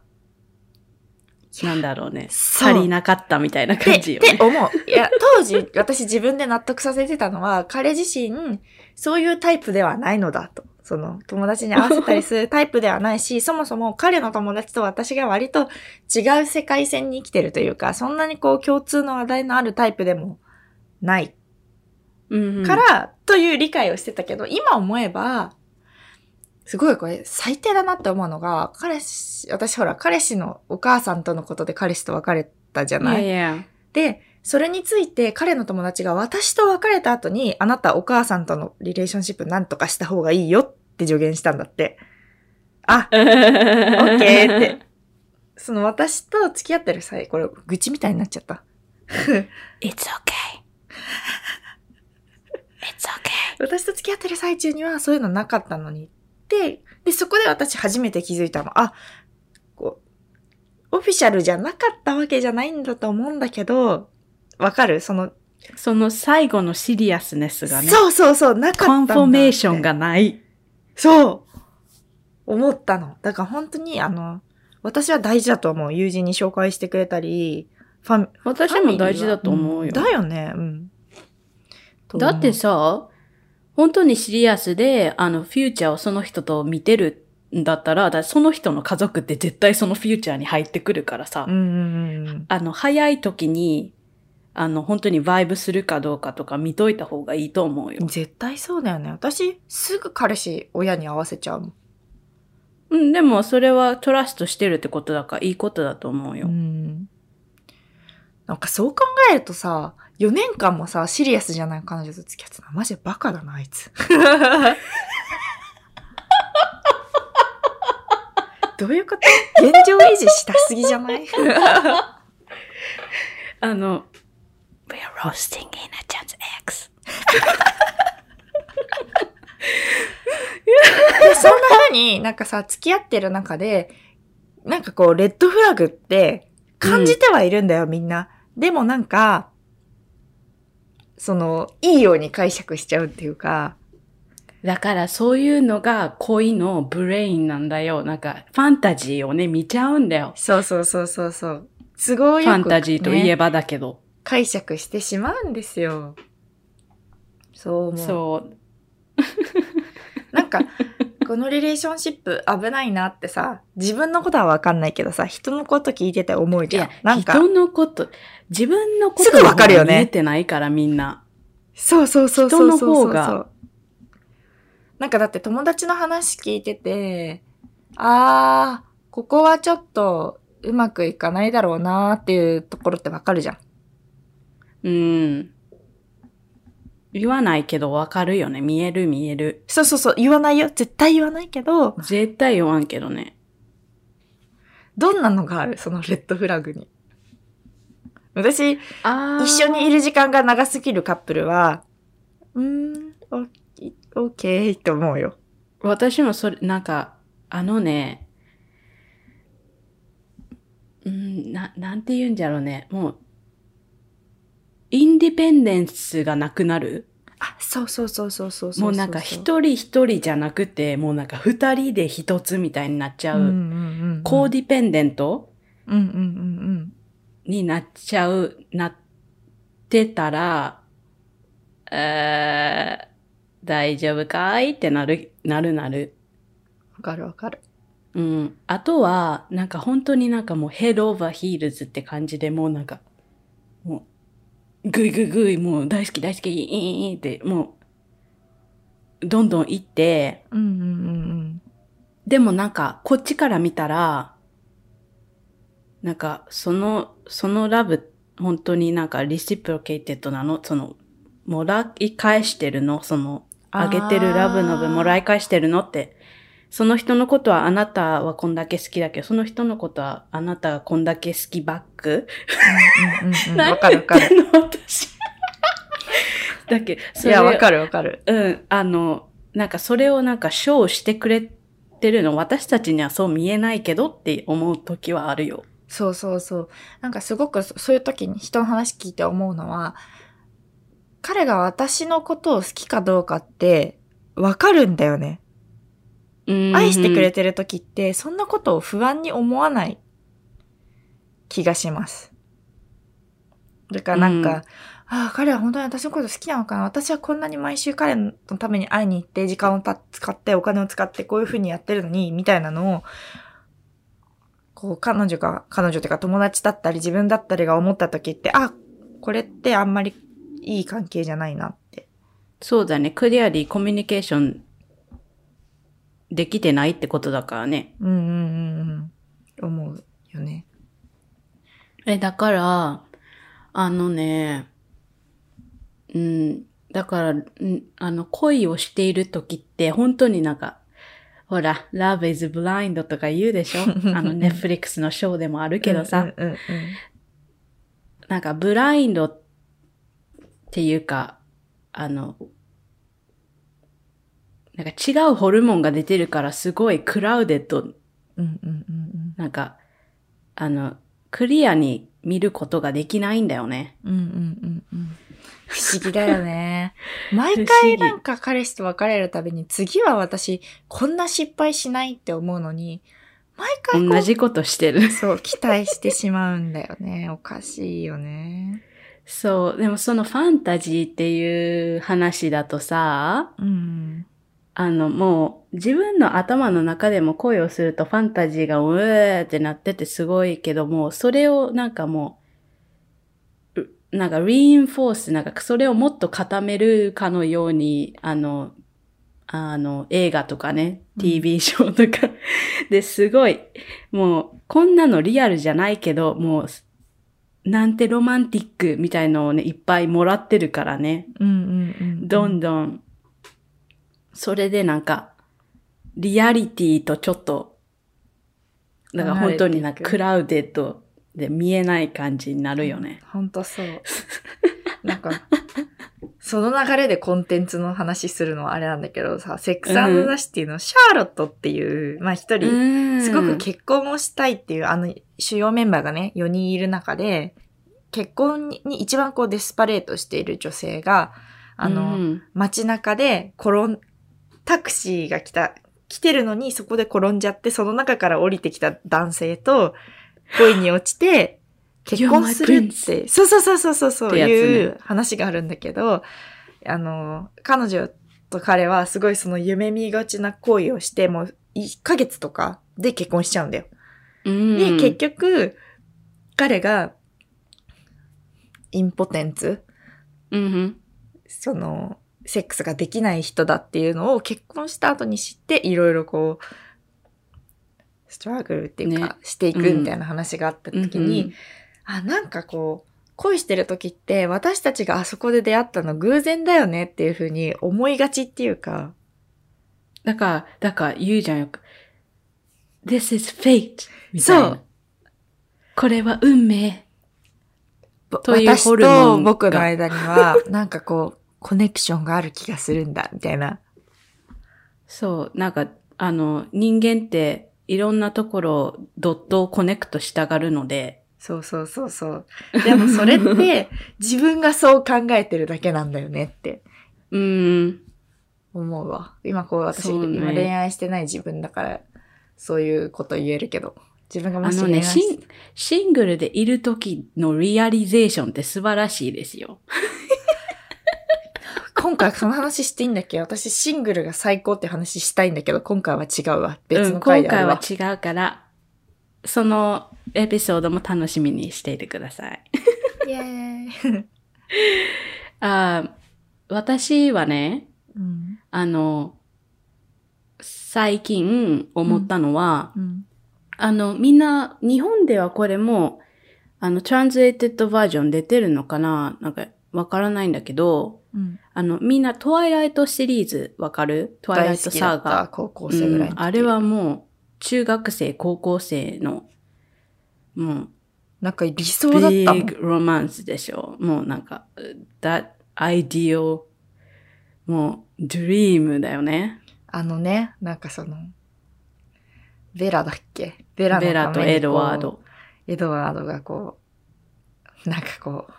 なんだろうね。足りなかったみたいなう。感じよねって。思う。いや、当時私自分で納得させてたのは、彼自身、そういうタイプではないのだと。その、友達に合わせたりするタイプではないし、そもそも彼の友達と私が割と違う世界線に生きてるというか、そんなにこう共通の話題のあるタイプでもない。うんうん。から、という理解をしてたけど、今思えば、すごいこれ最低だなって思うのが、彼氏、私ほら、彼氏のお母さんとのことで彼氏と別れたじゃない？いやいや。で、それについて彼の友達が私と別れた後に、あなたお母さんとのリレーションシップなんとかした方がいいよって助言したんだって。あ、オッケーって。その私と付き合ってる際、これ愚痴みたいになっちゃった。It's okay. It's okay. 私と付き合ってる最中にはそういうのなかったのに。で、で、そこで私初めて気づいたの。あ、こう、オフィシャルじゃなかったわけじゃないんだと思うんだけど、わかる？その、その最後の seriousness がね。そうそうそう、なかった。 confirmation がない。そう思ったの。だから本当に、あの、私は大事だと思う。友人に紹介してくれたり、ファミ、私も大事だと思うよ。んだよね、うん。だって、さ、本当にシリアスで、あの、フューチャーをその人と見てるんだったら、だその人の家族って絶対そのフューチャーに入ってくるからさ、うんうんうん。あの、早い時に、あの、本当にバイブするかどうかとか見といた方がいいと思うよ。絶対そうだよね。私、すぐ彼氏、親に合わせちゃうもん。うん、でもそれはトラストしてるってことだからいいことだと思うよ。うん。なんかそう考えるとさ、4年間もさ、シリアスじゃない彼女と付き合ってたの。マジでバカだな、あいつ。どういうこと？現状維持したすぎじゃない？あの、We're roasting in a chance X. でそんな風になんかさ、付き合ってる中で、なんかこう、レッドフラグって感じてはいるんだよ、みんな。でもなんか、その、いいように解釈しちゃうっていうか、だからそういうのが恋のブレインなんだよ。なんかファンタジーをね、見ちゃうんだよ。そうそうそうそうそう。すごいファンタジーといえば。ばだけど。解釈してしまうんですよ。そう思う。そう。なんか、このリレーションシップ危ないなってさ、自分のことはわかんないけどさ、人のこと聞いてて思ういじゃんや。、なんか、人のこと、自分のことすぐわかるよね見えてないからみんな。そうそうそうそうそうそう。人の方がなんかだって友達の話聞いてて、あー、ここはちょっとうまくいかないだろうなーっていうところってわかるじゃん。うん。言わないけどわかるよね。見える見える。そうそうそう、言わないよ。絶対言わないけど、絶対言わんけどね。どんなのがある？そのレッドフラグに。私、あ一緒にいる時間が長すぎるカップルは、うーん、オッオッケーって思うよ。私もそれ、なんか、あのね、うん、な、なんて言うんじゃろうね。もう、インディペンデンスがなくなる？あ、そうそうそうそうそうそうもうなんか一人一人じゃなくて、もうなんか二人で一つみたいになっちゃう。うんうんうん、コーディペンデント？うんうんうんうん。になっちゃう、なってたら、えー、大丈夫かい？ってなる、なるなる。わかるわかる。うん。あとは、なんか本当になんかもう head over heels って感じでもうなんか、もう、ぐいぐいぐい、もう大好き大好き、いいいいって、もう、どんどん行って、うんうんうんうん。でもなんか、こっちから見たら、なんか、その、そのラブ、本当になんか reciprocated なの？その、もらい返してるの？その、あげてるラブの分もらい返してるの？って。その人のことはあなたはこんだけ好きだけど、その人のことはあなたがこんだけ好きバックうんうんうん。わかるわかる。私。だけいや、わかるわかる。うん、あの、なんかそれをなんかショーしてくれてるの、私たちにはそう見えないけどって思う時はあるよ。そうそうそう。なんかすごくそそういう時に人の話聞いて思うのは、彼が私のことを好きかどうかってわかるんだよね。愛してくれてる時って、そんなことを不安に思わない気がします。だからなんか、うんああ、彼は本当に私のこと好きなのかな私はこんなに毎週彼のために会いに行って、時間をた使って、お金を使って、こういう風にやってるのに、みたいなのを、こう、彼女が、彼女というか友達だったり自分だったりが思った時って、あ、これってあんまりいい関係じゃないなって。そうだね。クリアリーコミュニケーションできてないってことだからね。うんうんうんうん。思うよね。え、だから、あのね、うん、だから、うんあの、恋をしている時って、本当になんか、ほら、Love is Blind とか言うでしょ？あの、Netflix のショーでもあるけどさ、うんうんうんなんか、ブラインドっていうか、あの、なんか違うホルモンが出てるからすごいクラウデッド、うんうんうんうんなんか、あの、クリアに見ることができないんだよね。うんうんうんうん。不思議だよね。毎回なんか彼氏と別れるたびに、次は私、こんな失敗しないって思うのに、毎回同じことしてる。そう、期待してしまうんだよね。おかしいよね。そう。でもそのファンタジーっていう話だとさ、うん。あのもう自分の頭の中でも恋をするとファンタジーがうーってなっててすごいけども、それをなんかもう、うなんかリインフォース、なんかそれをもっと固めるかのように、あの、あの、映画とかね、うん TV ショーとか、ですごい、もう、こんなのリアルじゃないけど、もう、なんてロマンティックみたいのをね、いっぱいもらってるからね。うんうんうん。どんどん、それでなんか、リアリティとちょっと、だから本当になんかクラウデッドで見えない感じになるよね。ほんとそう。なんか、その流れでコンテンツの話するのはあれなんだけどさ、セックスザシティのシャーロットっていう、まあ一人、すごく結婚をしたいっていう、あの、主要メンバーがね、4人いる中で、結婚に一番こうデスパレートしている女性が、あの、うん街中で転ん、タクシーが来た、来てるのにそこで転んじゃって、その中から降りてきた男性と恋に落ちて、結婚するって、そうそうそうそうそういう話があるんだけど、あの、彼女と彼はすごいその夢見がちな行為をして、もう1ヶ月とかで結婚しちゃうんだよ。うん。で、結局、彼が、インポテンツうんうん。その、セックスができない人だっていうのを結婚した後に知って、いろいろこう、ストラグルっていうか、ねしていくみたいな話があった時に、うんうんあ、なんかこう、恋してる時って私たちがあそこで出会ったの偶然だよねっていうふうに思いがちっていうか、だから、だから言うじゃんよく。This is fate! みたいなそう。これは運命。ぼという私ホルモとンが僕の間には、なんかこう、コネクションがある気がするんだ、みたいな。そう、なんか、あの、人間っていろんなところをドットをコネクトしたがるので、そうそうそうそう。でもそれって、自分がそう考えてるだけなんだよねってうーん、思うわ。今こう私、ね今恋愛してない自分だから、そういうこと言えるけど、自分がもあのね、し恋愛しシンシングルでいる時のリアリゼーションって素晴らしいですよ。今回その話していいんだっけ？私シングルが最高って話したいんだけど、今回は違うわ。別の回うん、今であるわ。回は違うから、そのエピソードも楽しみにしていてください。イェーイ。あー私はね、うん。あの、最近思ったのは、うん。あの、みんな、日本ではこれも、あの、トランスレーテッドバージョン出てるのかな？なんか、わからないんだけど、うん。あの、みんな、トワイライトシリーズわかる？トワイライトサーガった高校生ぐらいうんあれはもう、中学生、高校生の、もなんか理想う、だったもん。ビッグロマンスでしょ。もうなんか、that ideal, もう、dream だよね。あのね、なんかその、ベラだっけ？ベラベにラとエドワーこド。う。エドワードがこう、なんかこう、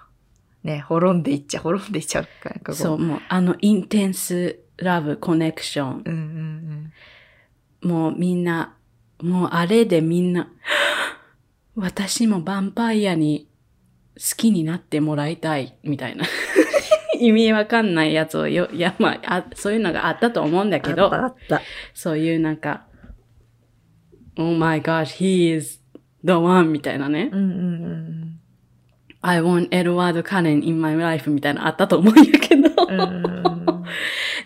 ね、滅んでいっちゃう、滅んでいっちゃう。かこうそう、もう、あの、インテンスラブコネクション。うんうんもうみんな、もうあれでみんな、私もヴァンパイアに好きになってもらいたい、みたいな。意味わかんないやつをよ、いや、まあ、あそういうのがあったと思うんだうん。けどあった、あった。そういうなんか、Oh my gosh, he is the one みたいなね。うんうんうん。I want Edward Cullen in my life みたいなのあったと思うんやけど。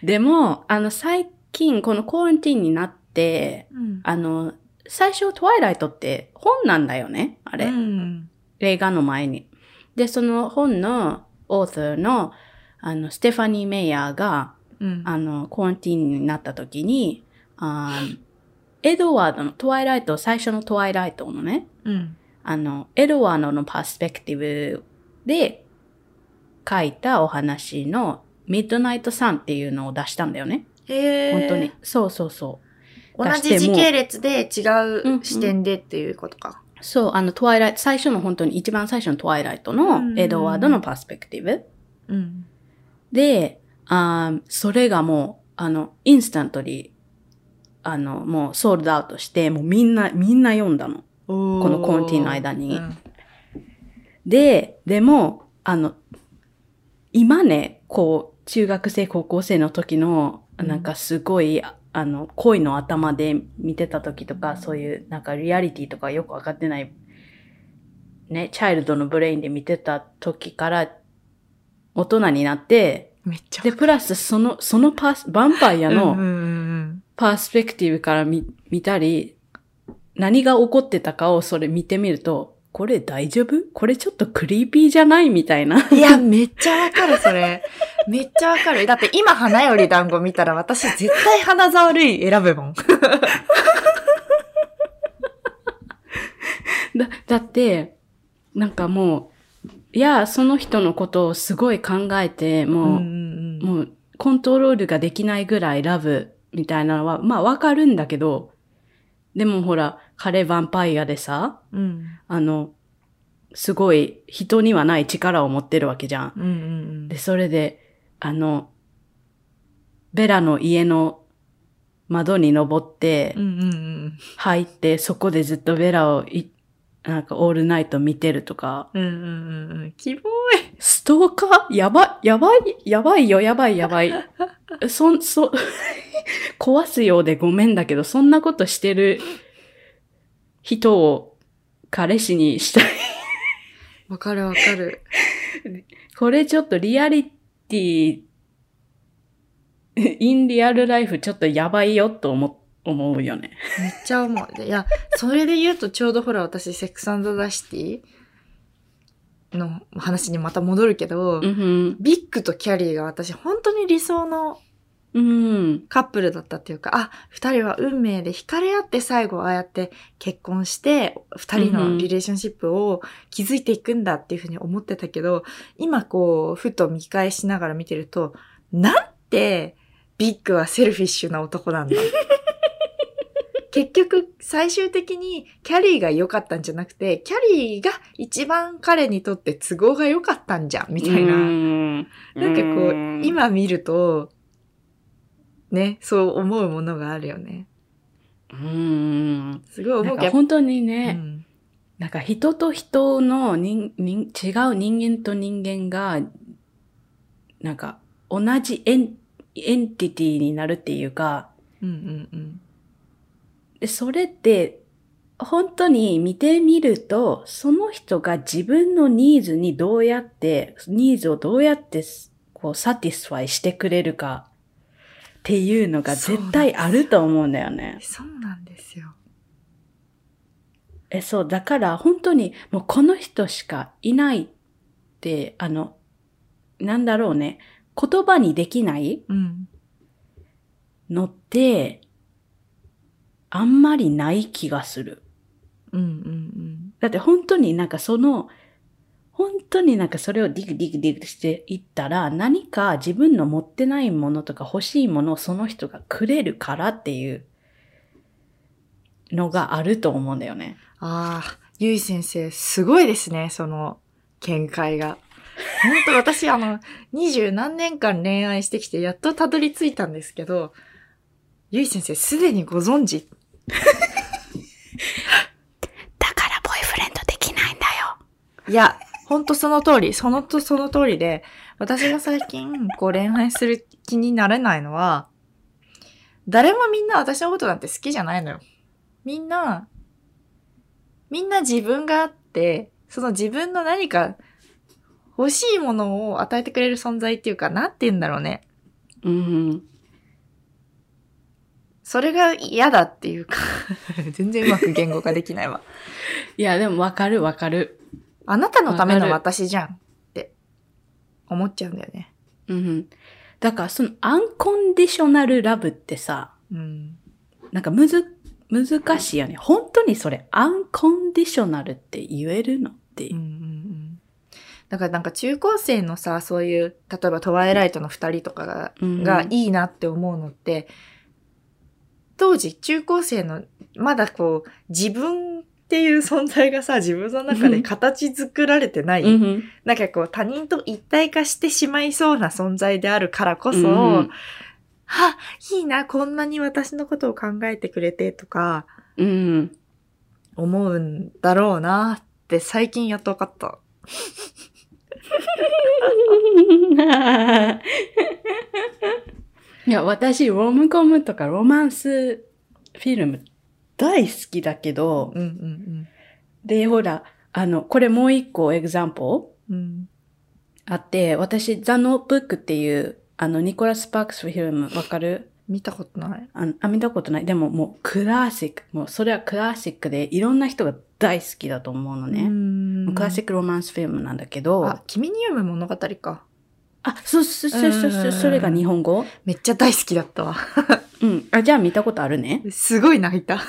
でも、あの、最近、このコーンティンになって、うん。あの、最初、トワイライトって本なんだよね。あれ。うん。映画の前に。で、その本のオーサーの、あの、ステファニー・メイヤーが、うん。あの、コンティーンになった時に、あーエドワードの、トワイライト、最初のトワイライトのね、うん。あの、エドワードのパースペクティブで書いたお話のミッドナイトサンっていうのを出したんだよね。へえ。本当に。。そうそうそう。同じ時系列で違うんううん視点でっていうことか。そう、あの、トワイライト、最初の本当に一番最初のトワイライトうんうんうんのエドワードのパースペクティブ。うん。で、あーそれがもう、あの、インスタントに、あの、もうソールドアウトして、もうみんな、みんな読んだの。ここのコンティの間に。うん。で、でも、あの、今ね、こう、中学生、高校生の時の、うん。なんかすごい、あの、恋の頭で見てた時とか、そういう、なんかリアリティとかよくわかってない、ね、チャイルドのブレインで見てた時から、大人になって、めっちゃ。で、プラスその、そのパース、ヴァンパイアのパースペクティブから見、見たり、何が起こってたかをそれ見てみると、これ大丈夫？これちょっとクリーピーじゃない？みたいな。うん。いや、めっちゃわかる、それ。めっちゃわかる。だって今花より団子見たら私絶対花沢類選ぶもん。だ、だって、なんかもう、いや、その人のことをすごい考えて、もう、んもう、コントロールができないぐらいラブみたいなのは、まあわかるんだけど、でもほら、彼ヴァンパイアでさ、うん。うん。あの、すごい人にはない力を持ってるわけじゃん。うんうんで、それで、あの、ベラの家の窓に登ってうん。う、んうんうん。入って、そこでずっとベラをい、なんかオールナイト見てるとか、うんうんうんうん。希望ストーカー？やばい、やばい、やばいよ、やばい、やばい。そん、そ、壊すようでごめんだけど、そんなことしてる人を彼氏にしたい。わかるわかる。これちょっとリアリティ、インリアルライフちょっとやばいよと思、思うよね。めっちゃ思う。でいや、それで言うとちょうどほら私、セックスザシティの話にまた戻るけど、うんビッグとキャリーが私本当に理想の。うん。カップルだったっていうか、あ、二人は運命で惹かれ合って最後ああやって結婚して、二人の relationship を築いていくんだっていうふうに思ってたけど、今こう、ふと見返しながら見てると、なんてビッグは selfish な男なんだ。結局、最終的にキャリーが良かったんじゃなくて、キャリーが一番彼にとって都合が良かったんじゃん、みたいな。うんなんかこう、ん、今見ると、ね、そう思うものがあるよね。うん。すごいな思うけど。本当にうね、んなんか人と人の人人違う人間と人間が、なんか同じエンエンティティになるっていうか、うんうんうん。でそれって本当に見てみると、その人が自分のニーズにどうやって、ニーズをどうやってこう satisfy してくれるかっていうのが絶対あると思うんだよね。そうなんですよ。え、そう、だから本当にもうこの人しかいないって、あの、なんだろうね、言葉にできないうん。のって、あんまりない気がする。うんうんだって本当になんかその、本当になんかそれを dig dig dig していったら、何か自分の持ってないものとか欲しいものをその人がくれるからっていうのがあると思うんだよね。ああ、ゆい先生、すごいですね、その見解が。本当私、あの、二十何年間恋愛してきて、やっとたどり着いたんですけど、ゆい先生、すでにご存知。だからボーイフレンドできないんだよ。いや、ほんとその通り、そのとその通りで、私が最近、こう恋愛する気になれないのは、誰もみんな私のことなんて好きじゃないのよ。みんな、みんな自分があって、その自分の何か欲しいものを与えてくれる存在っていうか、なんて言うんだろうね。うん。それが嫌だっていうか 全然うまく言語化できないわ。いや、でもわかるわかる。あなたのための私じゃんって思っちゃうんだよね。うん。だからそのアンコンディショナルラブってさ、うん。なんかむず、難しいよね。本当にそれ、アンコンディショナルって言えるのっていううんうんうん。だからなんか中高生のさ、そういう、例えばトワイライトの二人とかが、うんがいいなって思うのって、当時中高生の、まだこう、自分っていう存在がさ、自分の中で形作られてない、うんなんかこう他人と一体化してしまいそうな存在であるからこそ、うんは、いいな、こんなに私のことを考えてくれてとか、うん。思うんだろうなって最近やっと分かった。いや、私、 rom-com とか romance film 大好きだけど、うんうんで、ほら、あの、これもう一個エグザンポうん。うん。あって、私、 The Notebook っていう、あの、 Nicholas Sparks film、わかる？見たことない。あのあ、見たことない。でももう、クラシック。もう、それはクラシックで、いろんな人が大好きだと思うのね。ね classic romance film なんだけど、ああ、、君に読む物語か。そうそうそうそうそう、それが日本語？めっちゃ大好きだったわ。うん。あ、じゃあ見たことあるね。すごい泣いた。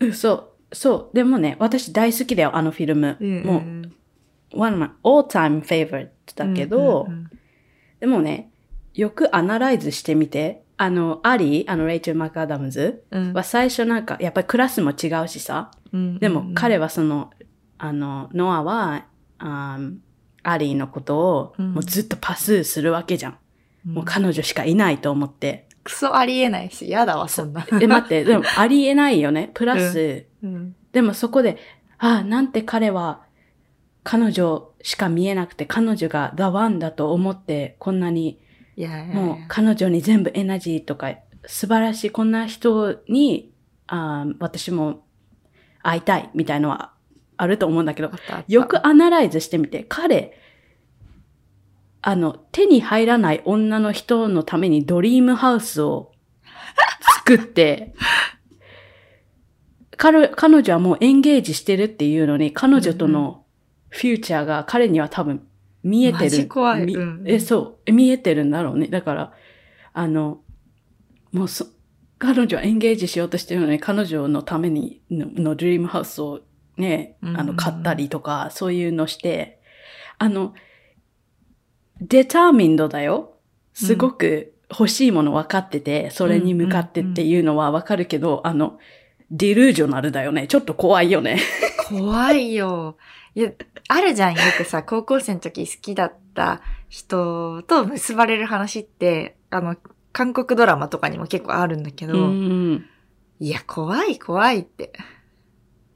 うんそう。そう。でもね、私大好きだよ、あのフィルム。もう、one of my all-time favorite だけど、うんうんでもね、よくアナライズしてみて、あの、アリー、あの、レイチェル・マクアダムズうんは最初なんか、やっぱりクラスも違うしさ、うんでも彼はその、あの、ノアは、あーアリーのことを、うんもうずっとパスーするわけじゃん。うんもう彼女しかいないと思って。クソありえないし、やだわ、そんな。え、待って、でもありえないよね。プラス、うんでもそこで、ああ、なんて彼は彼女しか見えなくて、彼女が The One だと思って、こんなに、もう彼女に全部エナジーとか、素晴らしい、こんな人に、あー私も会いたい、みたいのはあると思うんだけどよくアナライズしてみて、彼、あの、手に入らない女の人のためにドリームハウスを 作って、彼彼女はもうエンゲージしてるっていうのに、彼女とのフューチャーが彼には多分見えてマジる。怖い。みうん。え、そう、見えてるんだろうね。だから、あの、もうそ、彼女はエンゲージしようとしてるのに、彼女のためにののドリームハウスをね、あの、買ったりとか、そういうのして、あの、デターミンドだよ。すごく欲しいもの分かってて、それに向かってっていうのは分かるけど、あの、ディルージョナルだよね。ちょっと怖いよね。怖いよ。いや、あるじゃん、よくさ、高校生の時好きだった人と結ばれる話って、あの、韓国ドラマとかにも結構あるんだけど、うん。いや、怖い怖いって。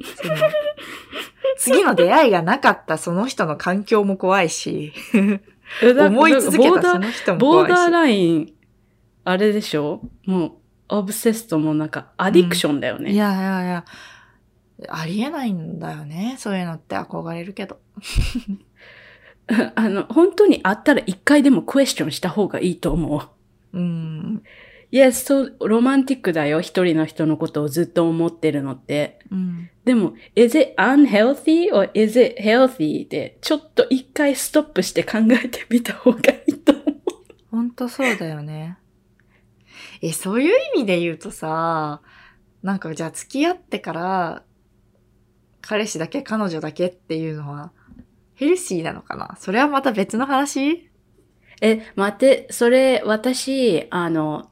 その次の出会いがなかったその人の環境も怖いし、思い続けたその人も怖いし。ボーダーライン、あれでしょ？もう、オブセストもなんか、アディクションだよね。いやいやいや、ありえないんだよね。そういうのって憧れるけど。あの、本当にあったら一回でもクエスチョンした方がいいと思う。うん。いや、そう、ロマンティックだよ。一人の人のことをずっと思ってるのって。うん。でも、is it unhealthy or is it healthy? で、ちょっと一回ストップして考えてみた方がいいと思う。ほんとそうだよね。え、そういう意味で言うとさ、なんかじゃあ付き合ってから、彼氏だけ彼女だけっていうのは、ヘルシーなのかな？それはまた別の話？え、待って、それ、私、あの、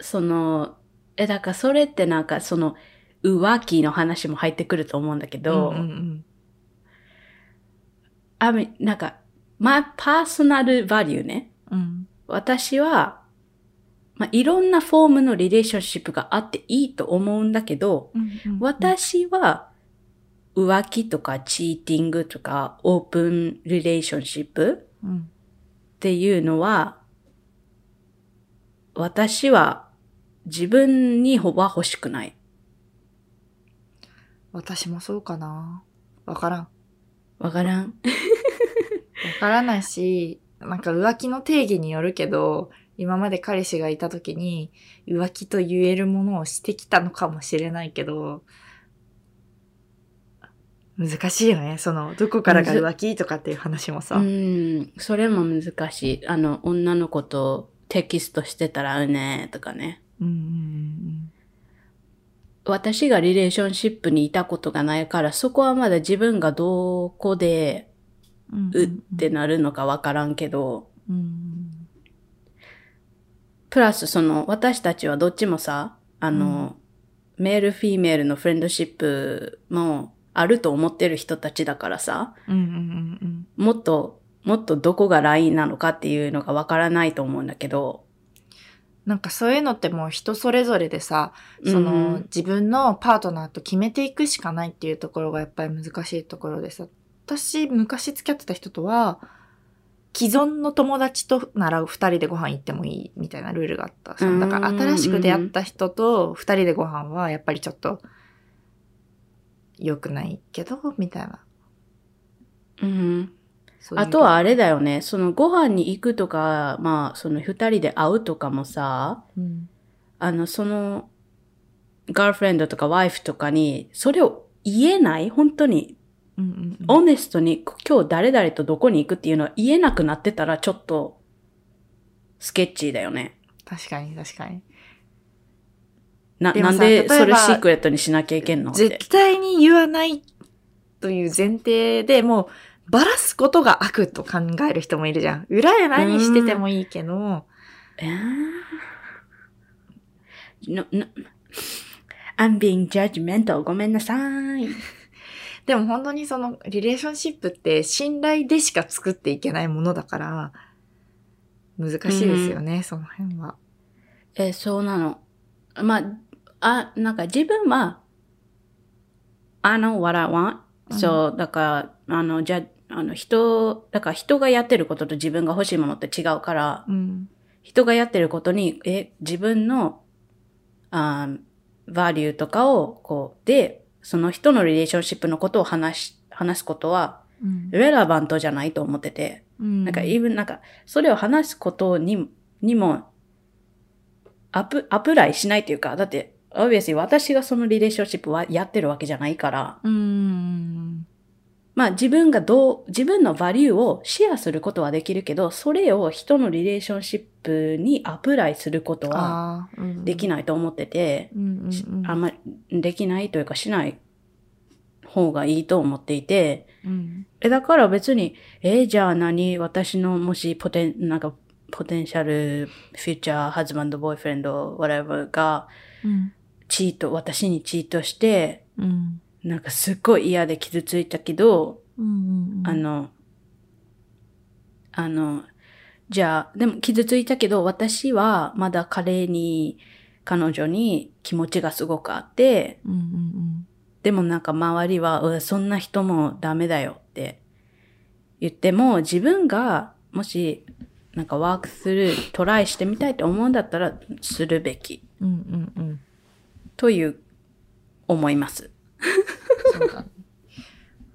その、え、だからそれってなんかその、浮気の話も入ってくると思うんだけど、うんうんあみ、なんか、my personal value ね。うん。うん。私は、まあ、いろんなフォームのリレーションシップがあっていいと思うんだけど、うんうん、私は浮気とかチーティングとかオープンリレーションシップうん。っていうのは、私は自分には欲しくない。私もそうかなわからん。わわからん。からないし、なんか浮気の定義によるけど、今まで彼氏がいた時に浮気と言えるものをしてきたのかもしれないけど、難しいよね。その、どこからが浮気とかっていう話もさ。うん、それも難しい。あの、女の子とテキストしてたらうねとかね。うんうん私がリレーションシップにいたことがないから、そこはまだ自分がどこで、うんうってなるのかわからんけど、うんプラスその、私たちはどっちもさ、あの、メール、フィメールのフレンドシップもあると思ってる人たちだからさ、うんうんうん。もっと、もっとどこがラインなのかっていうのがわからないと思うんだけど、なんかそういうのってもう人それぞれでさ、その、うん自分のパートナーと決めていくしかないっていうところがやっぱり難しいところでさ、私昔付き合ってた人とは、既存の友達となら二人でご飯行ってもいいみたいなルールがあった。だからうん新しく出会った人と二人でご飯はやっぱりちょっと良くないけど、みたいな。うん、あとはあれだよね、そのご飯に行くとか、まあ、その二人で会うとかもさ、うん。あの、その、ガーフレンドとかワイフとかに、それを言えない？本当に、うんうんうん。オネストに今日誰々とどこに行くっていうのは言えなくなってたらちょっと、スケッチーだよね。確かに確かに。な、なんでそれシークレットにしなきゃいけんの？って。絶対に言わないという前提でもう、ばらすことが悪と考える人もいるじゃん。裏で何しててもいいけど、えー、no, no. I'm being judgmental. ごめんなさい。でも本当にそのリレーションシップって信頼でしか作っていけないものだから、難しいですよね、その辺は。えーそうなの。まあ、あ、なんか自分は、I know what I want. うんそう、だから、あの、じゃ、あの、人、だから人がやってることと自分が欲しいものって違うから、うん。人がやってることに、え、自分の、あバリューとかを、こう、で、その人のリレーションシップのことを話し、話すことは、うん。レラバントじゃないと思ってて、うんなんか、イブン、なんか、それを話すことに、にも、アプ、アプライしないというか、だって、obviously 私がそのリレーションシップはやってるわけじゃないから、うん。まあ自分がどう、自分のバリューをシェアすることはできるけど、それを人のリレーションシップにアプライすることはできないと思ってて、うんうんうん。あんまりできないというかしない方がいいと思っていて、うん。え、だから別に、えじゃあ何私のもしポテン、なんか、ポテンシャル、フューチャー、ハズバンド、ボーイフレンド、whatever が、うん。チート、私にチートして、うんなんかすっごい嫌で傷ついたけど、うんあの、あの、じゃあ、でも傷ついたけど、私はまだ彼に、彼女に気持ちがすごくあって、うんうんでもなんか周りは、そんな人もダメだよって言っても、自分がもし、なんかワークする、トライしてみたいと思うんだったら、するべきうんうんうん。という、思います。そうだね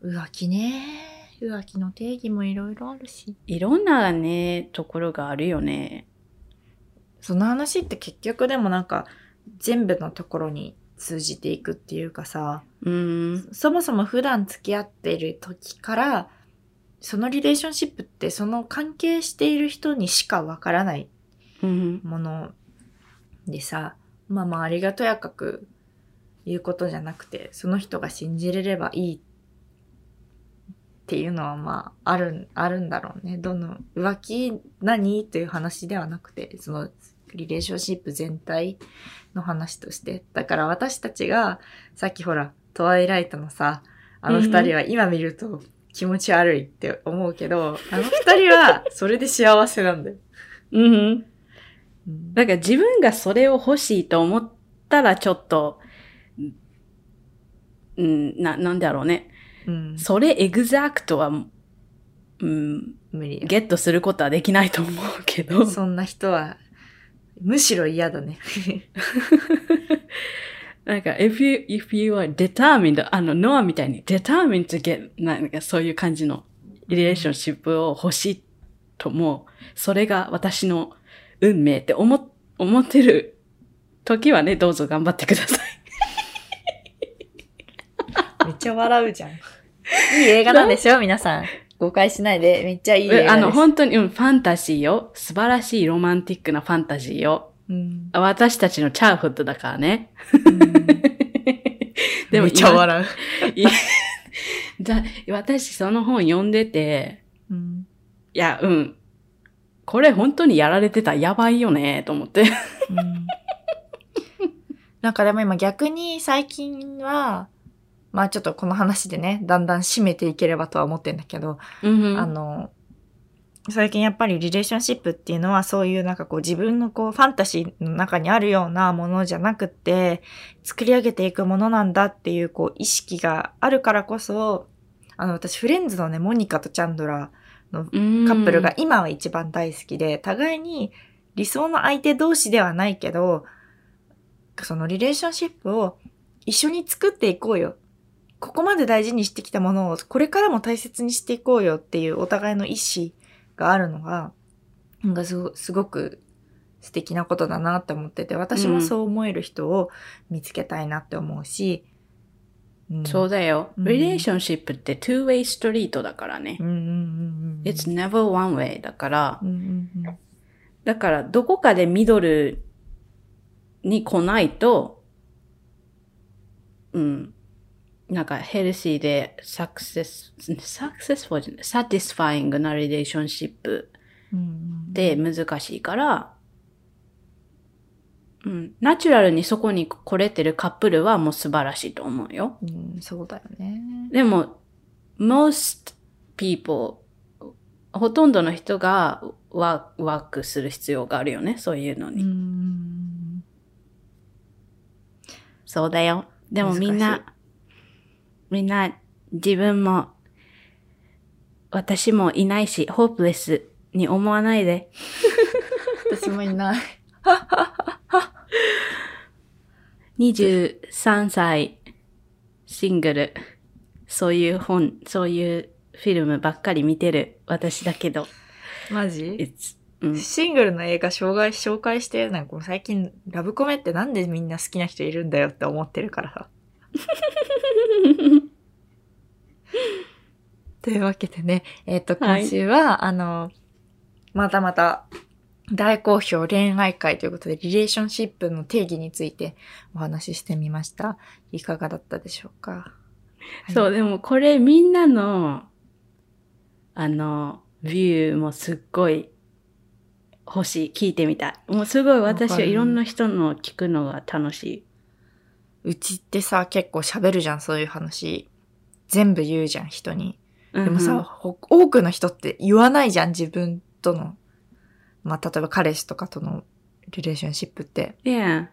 浮気ね浮気の定義もいろいろあるしいろんなね、ところがあるよね。その話って結局でもなんか全部のところに通じていくっていうかさうーん。そもそも普段付き合ってる時からそのリレーションシップってその関係している人にしかわからないうん。ものでさ、まあまあありがとやかく言うことじゃなくて、その人が信じれればいいっていうのはまあある、あるんだろうね。どの浮気何？という話ではなくて、そのリレーションシップ全体の話として。だから私たちがさっきほら、トワイライトのさ、あの二人は今見ると気持ち悪いって思うけど、あの二人はそれで幸せなんだよ。うん。うんだから自分がそれを欲しいと思ったらちょっと、うん、な、なんだろうね。うん、それエグザクトは、うん、無理よゲットすることはできないと思うけど。そんな人は、むしろ嫌だね。なんか、if you, if you are determined, あの、ノアみたいに determined to get, なんかそういう感じのリレーションシップを欲しいとも、それが私の運命って思、思ってる時はね、どうぞ頑張ってください。めっちゃ笑うじゃん。いい映画なんでしょ？皆さん。誤解しないで。めっちゃいい映画です。あの、本当に、うん、ファンタジーよ。素晴らしいロマンティックなファンタジーよ。うん、私たちのチャーフッドだからね。うん でもめっちゃ笑う。私その本読んでて、うんいや、うん。これ本当にやられてたらやばいよね、と思って。うん なんかでも今逆に最近は、まあちょっとこの話でね、だんだん締めていければとは思ってんだけど、うんあの、最近やっぱりリレーションシップっていうのはそういうなんかこう自分のこうファンタジーの中にあるようなものじゃなくって作り上げていくものなんだっていうこう意識があるからこそ、あの私フレンズのね、モニカとチャンドラーのカップルが今は一番大好きで、互いに理想の相手同士ではないけど、そのリレーションシップを一緒に作っていこうよ。ここまで大事にしてきたものをこれからも大切にしていこうよっていうお互いの意思があるのが、なんかすごすごく素敵なことだなって思ってて、私もそう思える人を見つけたいなって思うし、うんそうだよ。うんリレーションシップって two-way ストリートだからねう。んうんうんうん。It's never one way だからう、んうんうんだからどこかでミドルに来ないと、うん。なんかヘルシーでサクセス、サクセスフォーじゃない、サティスファイングなリレーションシップうんうんって難しいから、うん。ナチュラルにそこに来れてるカップルはもう素晴らしいと思うよ。うん、そうだよね。でも、most people ほとんどの人がワ work する必要があるよね。そういうのうに。ん。そうだよ。でもみんな、みんな自分も、私もいないし、ホープレスに思わないで。私もいない。23歳、シングル、そういう本、そういうフィルムばっかり見てる私だけど、マジ？うん、シングルの映画紹介紹介して、なんか最近ラブコメってなんでみんな好きな人いるんだよって思ってるからさ。というわけでね、えっ、と、はい今週は、あの、またまた、大好評恋愛会ということで、リレーションシップの定義についてお話ししてみました。いかがだったでしょうか？そう、でもこれみんなの、あの、ビューもすっごい欲しい。聞いてみたい。もうすごい私はいろんな人の聞くのが楽しい。うちってさ、結構喋るじゃん、そういう話。全部言うじゃん、人に。でもさ、うんほ多くの人って言わないじゃん、自分との。まあ、例えば彼氏とかとのリレーションシップって。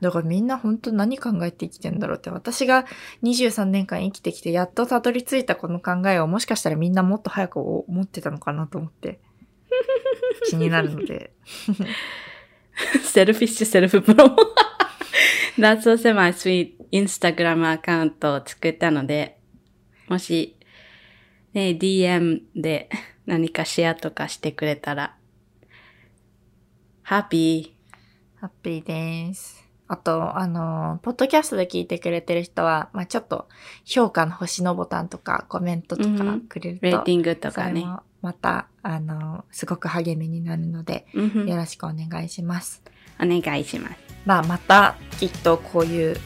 だからみんな本当何考えて生きてんだろうって。私が23年間生きてきて、やっとたどり着いたこの考えをもしかしたらみんなもっと早く思ってたのかなと思って。気になるので。セルフィッシュセルフプロモ。That's also my sweet Instagram アカウントを作ったので、もし、ね、DM で何かシェアとかしてくれたら、ハッピハッピーです。あと、あの、ポッドキャストで聞いてくれてる人は、まあちょっと評価の星のボタンとかコメントとかうんくれるー、と、レーティングとかねまた、あの、すごく励みになるので、うんよろしくお願いします。お願いします。まあ、また、きっとこういう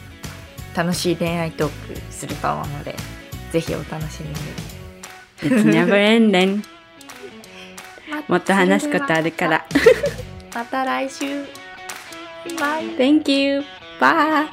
楽しい恋愛トークすると思うので、ぜひお楽しみに。It's never ending. もっと話すことあるから。また来週。バイ。Thank you. Bye.